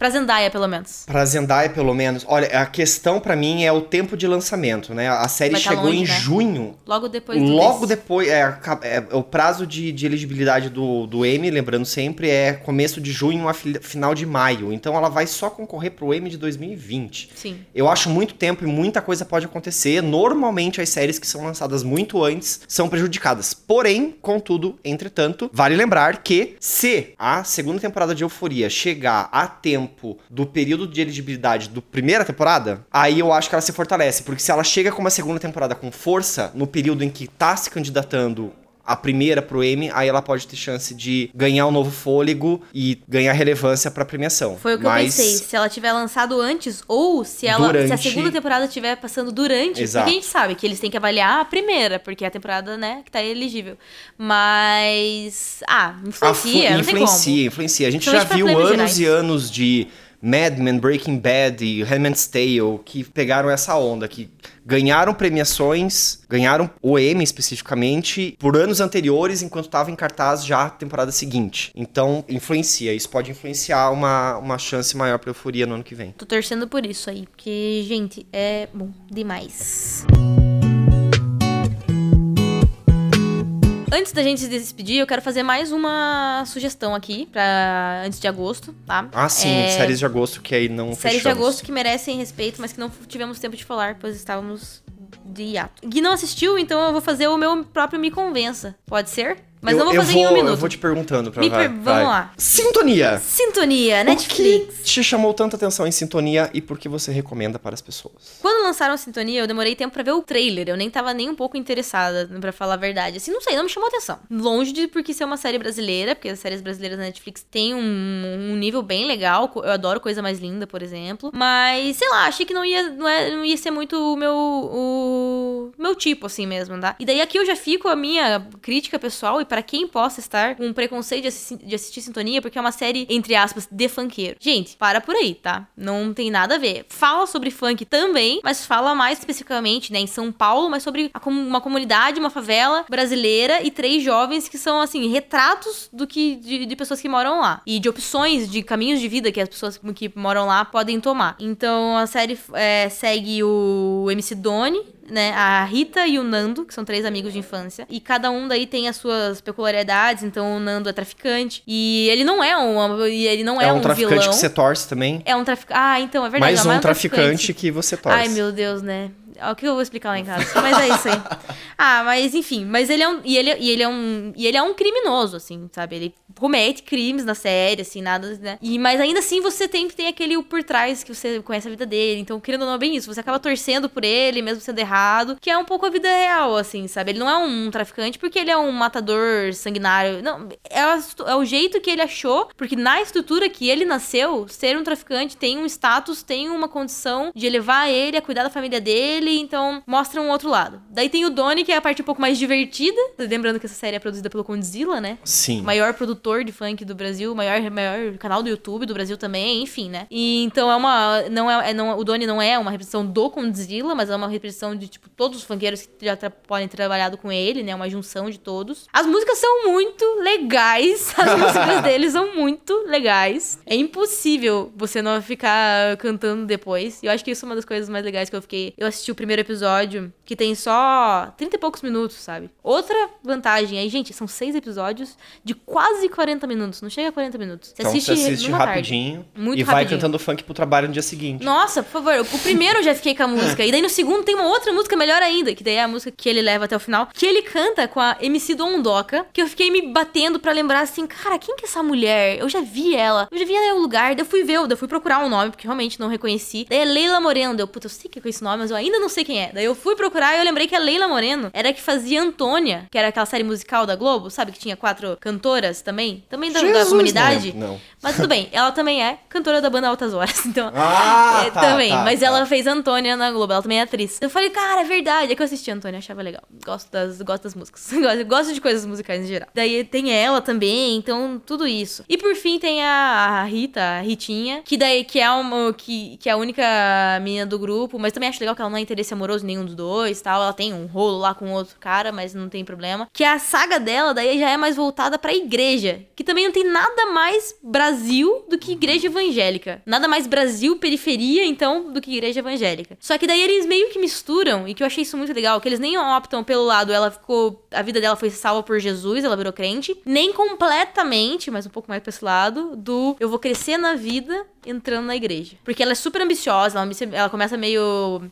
Pra Zendaya, pelo menos.
Pra Zendaya, pelo menos. Olha, a questão pra mim é o tempo de lançamento, né? A série
Vai tá
chegou
longe,
em
né?
junho.
Logo depois do
Logo
desse.
depois, é, é, o prazo de, de elegibilidade do, do M, lembrando sempre, é começo de junho a fi- final de maio. Então ela vai só concorrer pro M de 2020.
Sim.
Eu acho muito tempo e muita coisa pode acontecer. Normalmente as séries que são lançadas muito antes são prejudicadas. Porém, contudo, entretanto, vale lembrar que se a segunda temporada de Euforia chegar a tempo do período de elegibilidade do primeira temporada, aí eu acho que ela se fortalece, porque se ela chega com uma segunda temporada com força no período em que tá se candidatando a primeira pro M, aí ela pode ter chance de ganhar um novo fôlego e ganhar relevância pra premiação.
Foi o que
Mas...
eu pensei. Se ela tiver lançado antes, ou se ela. Se a
Durante.
segunda temporada estiver passando durante.
Exato.
Porque a gente sabe que eles têm que avaliar a primeira, porque é a temporada, né, que tá elegível. Mas. Ah,
A
influencia, como.
influencia, influencia. A gente já viu anos
gerais.
e anos de Mad Men, Breaking Bad e Handmaid's Tale que pegaram essa onda, que ganharam premiações, ganharam o Emmy especificamente, por anos anteriores, enquanto estava em cartaz já a temporada seguinte. Então, influencia. Isso pode influenciar uma, uma chance maior pra Euforia no ano que vem.
Tô torcendo por isso aí, porque, gente, é bom demais. Antes da gente se despedir, eu quero fazer mais uma sugestão aqui para antes de agosto, tá?
Ah, sim,
É,
séries de agosto que aí não
Séries de
fechamos.
agosto que merecem respeito, mas que não tivemos tempo de falar, pois estávamos de hiato. Gui não assistiu, então eu vou fazer o meu próprio Me Convença. Pode ser? Mas
eu,
não vou fazer em um
vou-
minuto.
Eu vou te perguntando pra
Me
vai,
per- vamos
vai.
lá.
Sintonia!
Sintonia,
O
Netflix.
que te chamou tanta atenção em Sintonia e por que você recomenda para as pessoas?
Quando lançaram a Sintonia, eu demorei tempo pra ver o trailer. Eu nem tava nem um pouco interessada, pra falar a verdade. Assim, não sei, não me chamou atenção. Longe de porque ser uma série brasileira, porque as séries brasileiras da Netflix têm um, um nível bem legal. Eu adoro Coisa Mais Linda, por exemplo. Mas, sei lá, achei que não ia, não é- não ia ser muito o meu, o meu tipo, assim mesmo, tá? E daí aqui eu já fico a minha crítica pessoal e pra quem possa estar com preconceito de, de assistir Sintonia, porque é uma série, entre aspas, de funkeiro. Gente, para por aí, tá? Não tem nada a ver. Fala sobre funk também, mas fala mais especificamente, né, em São Paulo, mas sobre com- uma comunidade, uma favela brasileira e três jovens que são, assim, retratos do que de, de pessoas que moram lá. E de opções, de caminhos de vida que as pessoas que moram lá podem tomar. Então a série é, segue o MC Doni, né, a Rita e o Nando, que são três amigos de infância, e cada um daí tem as suas peculiaridades, então o Nando é traficante, e ele não é um, e ele não é,
É um,
um
traficante
vilão.
que você torce também.
É um traficante. Ah, então, é verdade.
Mais
não,
um
é
traficante que você torce.
Ai, meu Deus, né? É O que eu vou explicar lá em casa? Mas é isso aí. Ah, mas enfim, mas ele é um. E ele, e ele é um. E ele é um criminoso, assim, sabe? Ele comete crimes na série, assim, nada, né? E, mas ainda assim você tem, tem aquele por trás que você conhece a vida dele. Então, querendo ou não, é bem isso. Você acaba torcendo por ele, mesmo sendo errado. Que é um pouco a vida real, assim, sabe? Ele não é um traficante porque ele é um matador sanguinário. Não, é, a é o jeito que ele achou. Porque na estrutura que ele nasceu, ser um traficante tem um status, tem uma condição de elevar ele a cuidar da família dele. Então, mostra um outro lado. Daí tem o Donnie, que é a parte um pouco mais divertida. Lembrando que essa série é produzida pelo Condzilla, né?
Sim.
O maior produtor de funk do Brasil, maior, maior canal do YouTube do Brasil também, enfim, né? E então é uma. Não é, é- não, o Doni não é uma repetição do Condzilla, mas é uma repetição de, tipo, todos os funkeiros que já tra podem ter trabalhado com ele, né? Uma junção de todos. As músicas são muito legais. As músicas deles são muito legais. É impossível você não ficar cantando depois. E eu acho que isso é uma das coisas mais legais que eu fiquei. Eu assisti o primeiro episódio, que tem só 30 e poucos minutos, sabe? Outra vantagem aí, gente, são seis episódios de quase 40 minutos. Não chega a 40 minutos.
Você então, assiste, você assiste rapidinho tarde. Muito e rapidinho. vai cantando funk pro trabalho no dia seguinte.
Nossa, por favor. O primeiro eu já fiquei com a música. e daí no segundo tem uma outra música melhor ainda, que daí é a música que ele leva até o final, que ele canta com a MC Dondoca, que eu fiquei me batendo para lembrar assim, cara, quem que é essa mulher? Eu já vi ela. Eu já vi ela em algum lugar. Daí eu fui ver, eu fui procurar o um nome, porque realmente não reconheci. Daí é Leila Moreno. Deu, puta, eu sei que é com esse nome, mas eu ainda não sei quem é. Daí eu fui procurar e eu lembrei que a Leila Moreno era a que fazia Antônia, que era aquela série musical da Globo, sabe? Que tinha quatro cantoras também. Também da, da comunidade.
Não, não.
Mas tudo bem, ela também é cantora da banda Altas Horas. Então,
ah,
é,
tá,
também.
Tá,
mas
tá.
ela fez Antônia na Globo, ela também é atriz. Eu falei, cara, é verdade. É que eu assisti Antônia, achava legal. Gosto das, gosto das músicas. gosto de coisas musicais em geral. Daí tem ela também, então tudo isso. E por fim tem a, a Rita, a Ritinha, que daí que é uma que, que é a única menina do grupo, mas também acho legal que ela não é interesse amoroso nenhum dos dois, tal. Ela tem um rolo lá com outro cara, mas não tem problema. Que a saga dela daí já é mais voltada pra igreja, que também não tem nada mais Brasil do que igreja evangélica. Nada mais Brasil periferia, então, do que igreja evangélica. Só que daí eles meio que misturam, e que eu achei isso muito legal, que eles nem optam pelo lado, ela ficou. A vida dela foi salva por Jesus, ela virou crente, nem completamente, mas um pouco mais pra esse lado, do eu vou crescer na vida entrando na igreja. Porque ela é super ambiciosa, ela, ela começa meio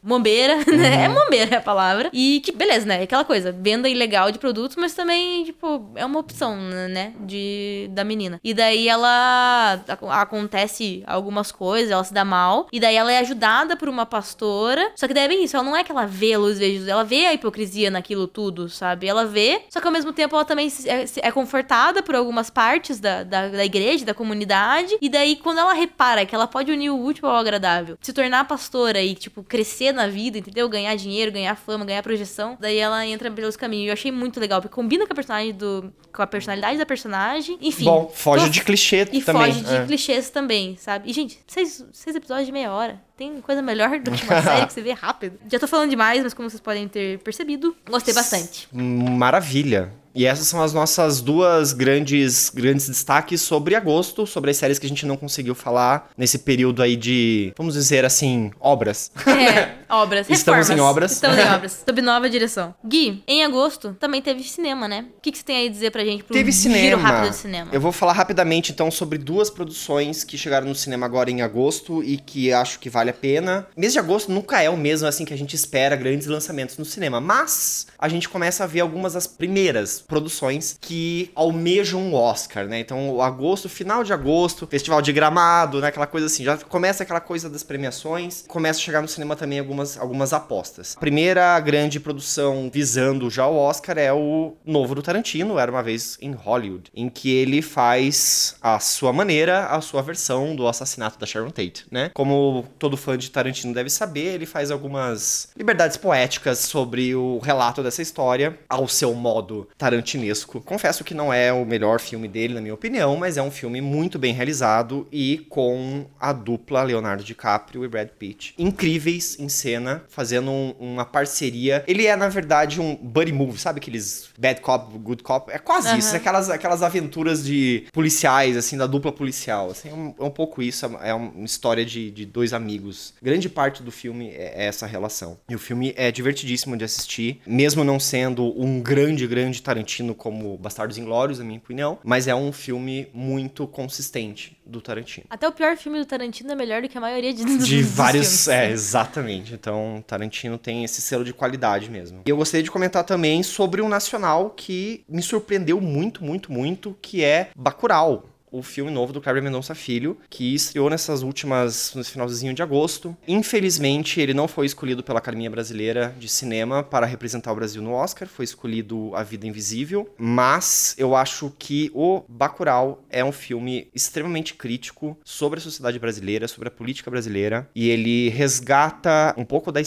mombeira, né? uhum. É mombeira é a palavra. E que, beleza, né? Aquela coisa, venda ilegal de produtos, mas também, tipo, é uma opção, né? De, da menina. E daí ela acontece algumas coisas, ela se dá mal. E daí ela é ajudada por uma pastora. Só que daí é bem isso, ela não é que ela vê a luz ela vê a hipocrisia naquilo tudo, sabe? Ela vê, só que ao mesmo tempo ela também é, é confortada por algumas partes da, da, da igreja, da comunidade. E daí, quando ela repara que ela pode unir o útil ao agradável, se tornar pastora e, tipo, crescer na vida, entendeu? Ganhar dinheiro, ganhar fama, ganhar projeção, daí ela entra pelos caminhos. Eu achei muito legal, porque combina com a personagem do. com a personalidade da personagem. Enfim.
Bom, foge tô... de clichê
e
também.
E foge de é. clichês também, sabe? E, gente, seis, seis episódios de meia hora. Tem coisa melhor do que uma série que você vê rápido. Já tô falando demais, mas como vocês podem ter percebido, gostei bastante.
Maravilha. E essas são as nossas duas grandes, grandes destaques sobre agosto, sobre as séries que a gente não conseguiu falar nesse período aí de, vamos dizer assim, obras.
É, obras.
Estamos em obras.
Estamos em obras. Sob nova direção. Gui, em agosto também teve cinema, né? O que, que você tem aí a dizer pra gente pro
teve cinema.
giro rápido de cinema?
Eu vou falar rapidamente então sobre duas produções que chegaram no cinema agora em agosto e que acho que vale a pena. Mês de agosto nunca é o mesmo assim que a gente espera grandes lançamentos no cinema, mas a gente começa a ver algumas das primeiras produções que almejam o Oscar, né? Então, agosto, final de agosto, festival de gramado, né? Aquela coisa assim, já começa aquela coisa das premiações, começa a chegar no cinema também algumas, algumas apostas. A primeira grande produção visando já o Oscar é o novo do Tarantino, Era Uma Vez em Hollywood, em que ele faz a sua maneira, a sua versão do assassinato da Sharon Tate, né? Como todo fã de Tarantino deve saber, ele faz algumas liberdades poéticas sobre o relato dessa história ao seu modo Tarantino tarantinesco. Confesso que não é o melhor filme dele, na minha opinião, mas é um filme muito bem realizado e com a dupla Leonardo DiCaprio e Brad Pitt. Incríveis em cena, fazendo um, uma parceria. Ele é, na verdade, um buddy movie, sabe aqueles bad cop, good cop? É quase uhum. isso, aquelas, aquelas aventuras de policiais, assim, da dupla policial. Assim, é, um, é um pouco isso, é uma história de, de dois amigos. Grande parte do filme é essa relação. E o filme é divertidíssimo de assistir, mesmo não sendo um grande, grande Tarantino Tarantino como Bastardos Inglórios, na minha opinião, mas é um filme muito consistente do Tarantino.
Até o pior filme do Tarantino é melhor do que a maioria de,
de vários,
filmes.
é, exatamente. Então, Tarantino tem esse selo de qualidade mesmo. E eu gostaria de comentar também sobre um nacional que me surpreendeu muito, muito, muito, que é Bacurau o filme novo do Kleber Mendonça Filho, que estreou nessas últimas, nesse finalzinho de agosto. Infelizmente, ele não foi escolhido pela Academia Brasileira de Cinema para representar o Brasil no Oscar, foi escolhido A Vida Invisível, mas eu acho que o Bacurau é um filme extremamente crítico sobre a sociedade brasileira, sobre a política brasileira, e ele resgata um pouco da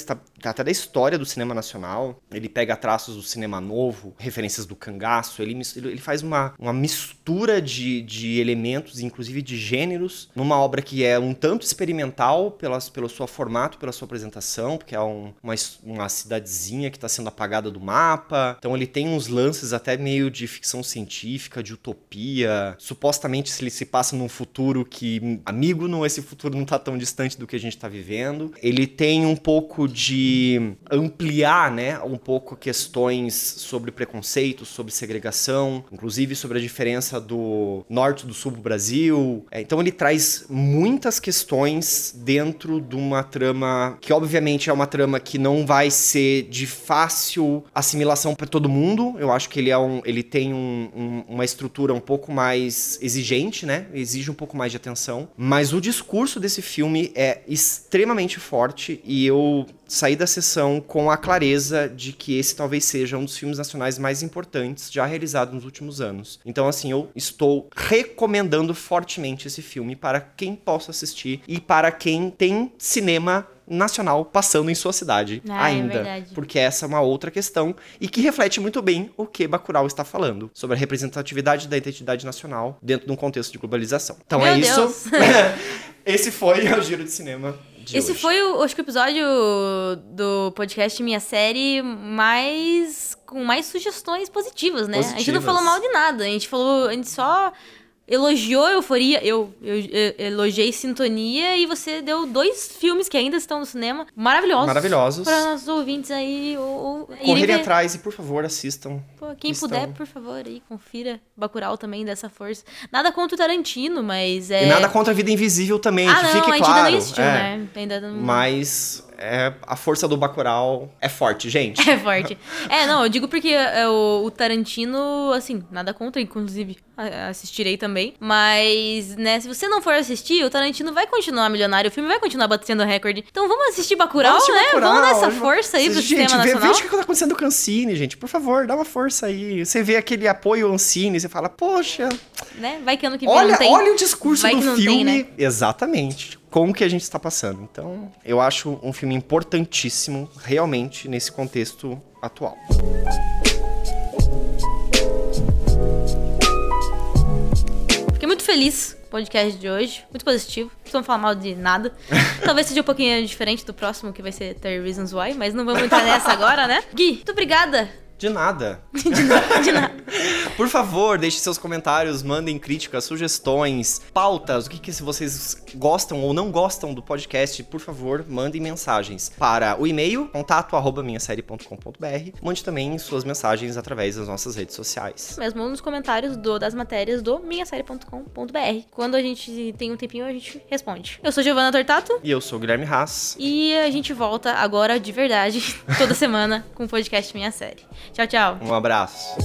até da história do cinema nacional. Ele pega traços do cinema novo, referências do cangaço, ele, ele faz uma, uma mistura de, de elementos inclusive de gêneros, numa obra que é um tanto experimental pelas, pelo seu formato, pela sua apresentação, porque é um, uma, uma cidadezinha que está sendo apagada do mapa. Então ele tem uns lances até meio de ficção científica, de utopia. Supostamente ele se passa num futuro que, amigo, não, esse futuro não está tão distante do que a gente está vivendo. Ele tem um pouco de ampliar, né, um pouco questões sobre preconceito, sobre segregação, inclusive sobre a diferença do norte do sul do Brasil. É, então ele traz muitas questões dentro de uma trama que obviamente é uma trama que não vai ser de fácil assimilação para todo mundo. Eu acho que ele é um, ele tem um, um, uma estrutura um pouco mais exigente, né? Exige um pouco mais de atenção. Mas o discurso desse filme é extremamente forte e eu saí da sessão com a clareza de que esse talvez seja um dos filmes nacionais mais importantes já realizados nos últimos anos. Então, assim, eu estou recomendando fortemente esse filme para quem possa assistir e para quem tem cinema nacional passando em sua cidade
Ah, é
ainda.
verdade.
porque essa é uma outra questão e que reflete muito bem o que Bacurau está falando sobre a representatividade da identidade nacional dentto de um contexto de globalização. Então
Meu
é
Deus.
isso. Esse foi o Giro de Cinema de
Esse
hoje.
foi, o, acho que o episódio do podcast Minha Série mais. com mais sugestões positivas, né? A gente não
Positivas.
falou mal de nada, a gente falou. A gente só elogiou euforia. Eu, eu, eu elogiei sintonia e você deu dois filmes que ainda estão no cinema maravilhosos.
Maravilhosos.
Para nossos ouvintes aí. Ou, ou
Correrem atrás e, por favor, assistam.
Pô, quem
Estão.
puder, por favor, aí, confira Bacurau também dessa força. Nada contra o Tarantino, mas é.
E nada contra a vida invisível também,
ah,
que
não,
fique claro.
ainda nem assistiu,
é.
né? Ainda não.
Mas é, a força do Bacurau é forte, gente.
É forte. É, não, eu digo porque é, o, o Tarantino, assim, nada contra, inclusive, assistirei também. Mas, né, se você não for assistir, o Tarantino vai continuar milionário, o filme vai continuar batendo recorde. Então vamos assistir Bacurau,
Vamos assistir
né?
Bacurau,
vamos dar essa
vamos-
força aí pro
gente,
sistema
vê,
nacional.
Veja o que tá acontecendo com o Ancine, gente. Por favor, dá uma força aí. Você vê aquele apoio ao Ancine, você fala, poxa,
Né? Vai que ano que vem
olha,
não tem.
olha o discurso
Vai
do filme.
tem, né?
Exatamente. Como que a gente está passando. Então, eu acho um filme importantíssimo, realmente, nesse contexto atual.
Fiquei muito feliz com o podcast de hoje. Muito positivo. Não precisamos falar mal de nada. Talvez seja um pouquinho diferente do próximo, que vai ser 30 Reasons Why, mas não vamos entrar nessa agora, né? Gui, muito obrigada.
De nada.
De nada. De nada.
Por favor, deixe seus comentários, mandem críticas, sugestões, pautas, o que, que se vocês gostam ou não gostam do podcast, por favor, mandem mensagens para o e-mail contato arroba minhasérie.com.br. Mande também suas mensagens através das nossas redes sociais.
Mesmo nos comentários do- das matérias do minhasérie.com.br. Quando a gente tem um tempinho, a gente responde. Eu sou Giovana Tortato.
E eu sou o Guilherme Haas.
E a gente volta agora de verdade, toda semana, com o podcast Minha Série. Tchau, tchau.
Um abraço.